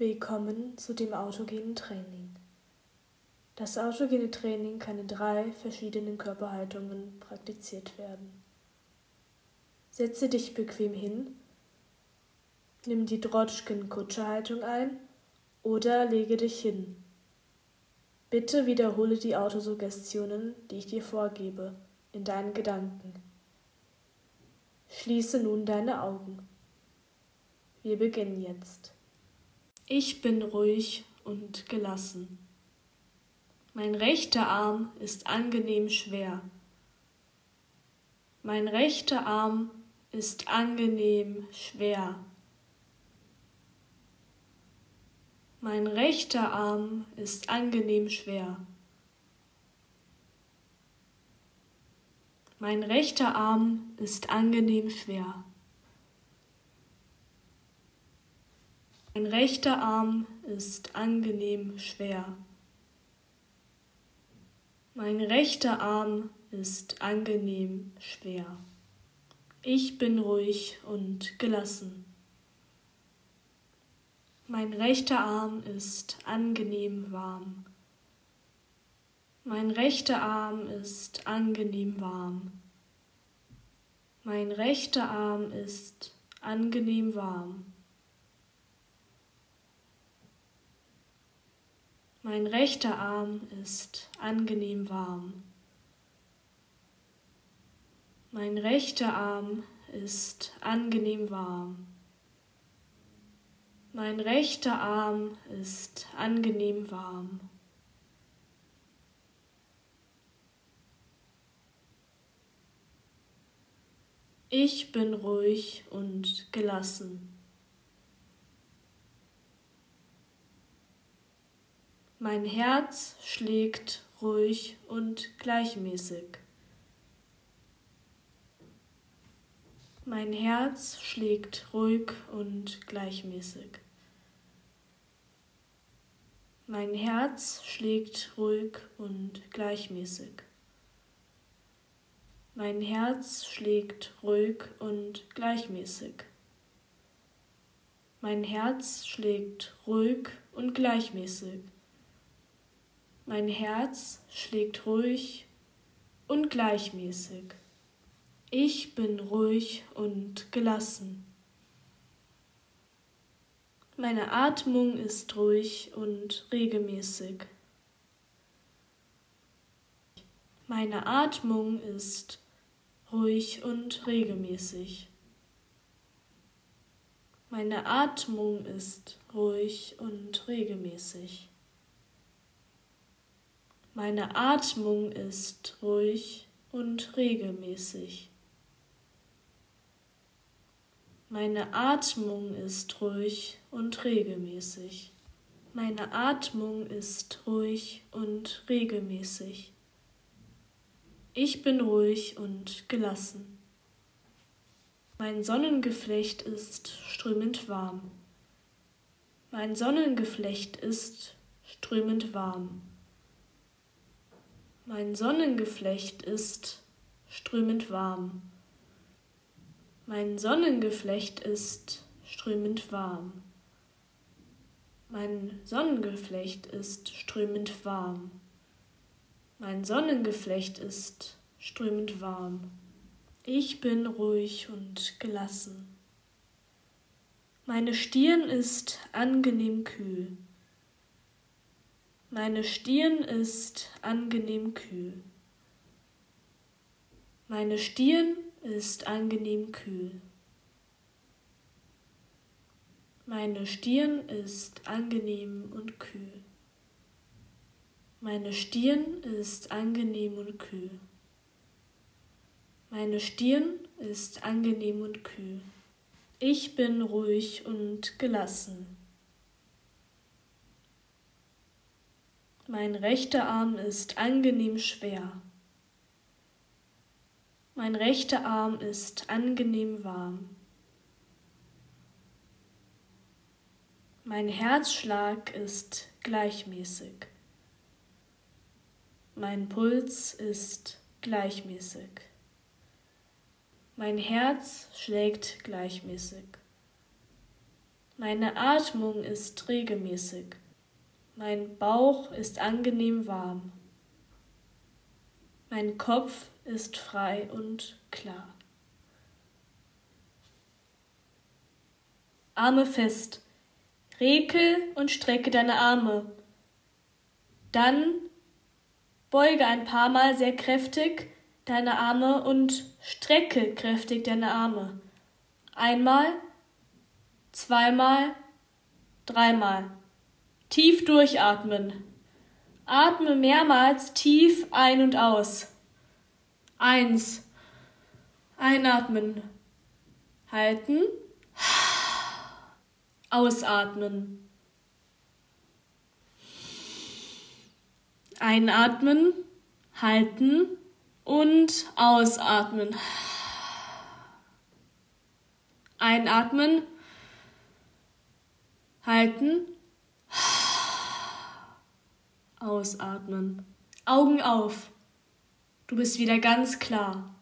Willkommen zu dem autogenen Training. Das autogene Training kann in drei verschiedenen Körperhaltungen praktiziert werden. Setze dich bequem hin, nimm die Drotschken-Kutsche-Haltung ein oder lege dich hin. Bitte wiederhole die Autosuggestionen, die ich dir vorgebe, in deinen Gedanken. Schließe nun deine Augen. Wir beginnen jetzt. Ich bin ruhig und gelassen. Mein rechter Arm ist angenehm schwer. Mein rechter Arm ist angenehm schwer. Mein rechter Arm ist angenehm schwer. Mein rechter Arm ist angenehm schwer. Mein rechter Arm ist angenehm schwer. Mein rechter Arm ist angenehm schwer. Ich bin ruhig und gelassen. Mein rechter Arm ist angenehm warm. Mein rechter Arm ist angenehm warm. Mein rechter Arm ist angenehm warm. Mein rechter Arm ist angenehm warm. Mein rechter Arm ist angenehm warm. Mein rechter Arm ist angenehm warm. Ich bin ruhig und gelassen. Mein Herz schlägt ruhig und gleichmäßig. Mein Herz schlägt ruhig und gleichmäßig. Mein Herz schlägt ruhig und gleichmäßig. Mein Herz schlägt ruhig und gleichmäßig. Mein Herz schlägt ruhig und gleichmäßig. Mein Herz schlägt ruhig und gleichmäßig. Ich bin ruhig und gelassen. Meine Atmung ist ruhig und regelmäßig. Meine Atmung ist ruhig und regelmäßig. Meine Atmung ist ruhig und regelmäßig. Meine Atmung ist ruhig und regelmäßig. Meine Atmung ist ruhig und regelmäßig. Meine Atmung ist ruhig und regelmäßig. Ich bin ruhig und gelassen. Mein Sonnengeflecht ist strömend warm. Mein Sonnengeflecht ist strömend warm. Mein Sonnengeflecht ist strömend warm. Mein Sonnengeflecht ist strömend warm. Mein Sonnengeflecht ist strömend warm. Mein Sonnengeflecht ist strömend warm. Ich bin ruhig und gelassen. Meine Stirn ist angenehm kühl. Meine Stirn ist angenehm kühl. Meine Stirn ist angenehm kühl. Meine Stirn ist angenehm und kühl. Meine Stirn ist angenehm und kühl. Meine Stirn ist angenehm und kühl. Ich bin ruhig und gelassen. Mein rechter Arm ist angenehm schwer. Mein rechter Arm ist angenehm warm. Mein Herzschlag ist gleichmäßig. Mein Puls ist gleichmäßig. Mein Herz schlägt gleichmäßig. Meine Atmung ist regelmäßig. Mein Bauch ist angenehm warm. Mein Kopf ist frei und klar. Arme fest. Rekel und strecke deine Arme. Dann beuge ein paar Mal sehr kräftig deine Arme und strecke kräftig deine Arme. Einmal, zweimal, dreimal. Tief durchatmen. Atme mehrmals tief ein und aus. Eins. Einatmen. Halten. Ausatmen. Einatmen, halten und ausatmen. Einatmen, halten, ausatmen. Augen auf. Du bist wieder ganz klar.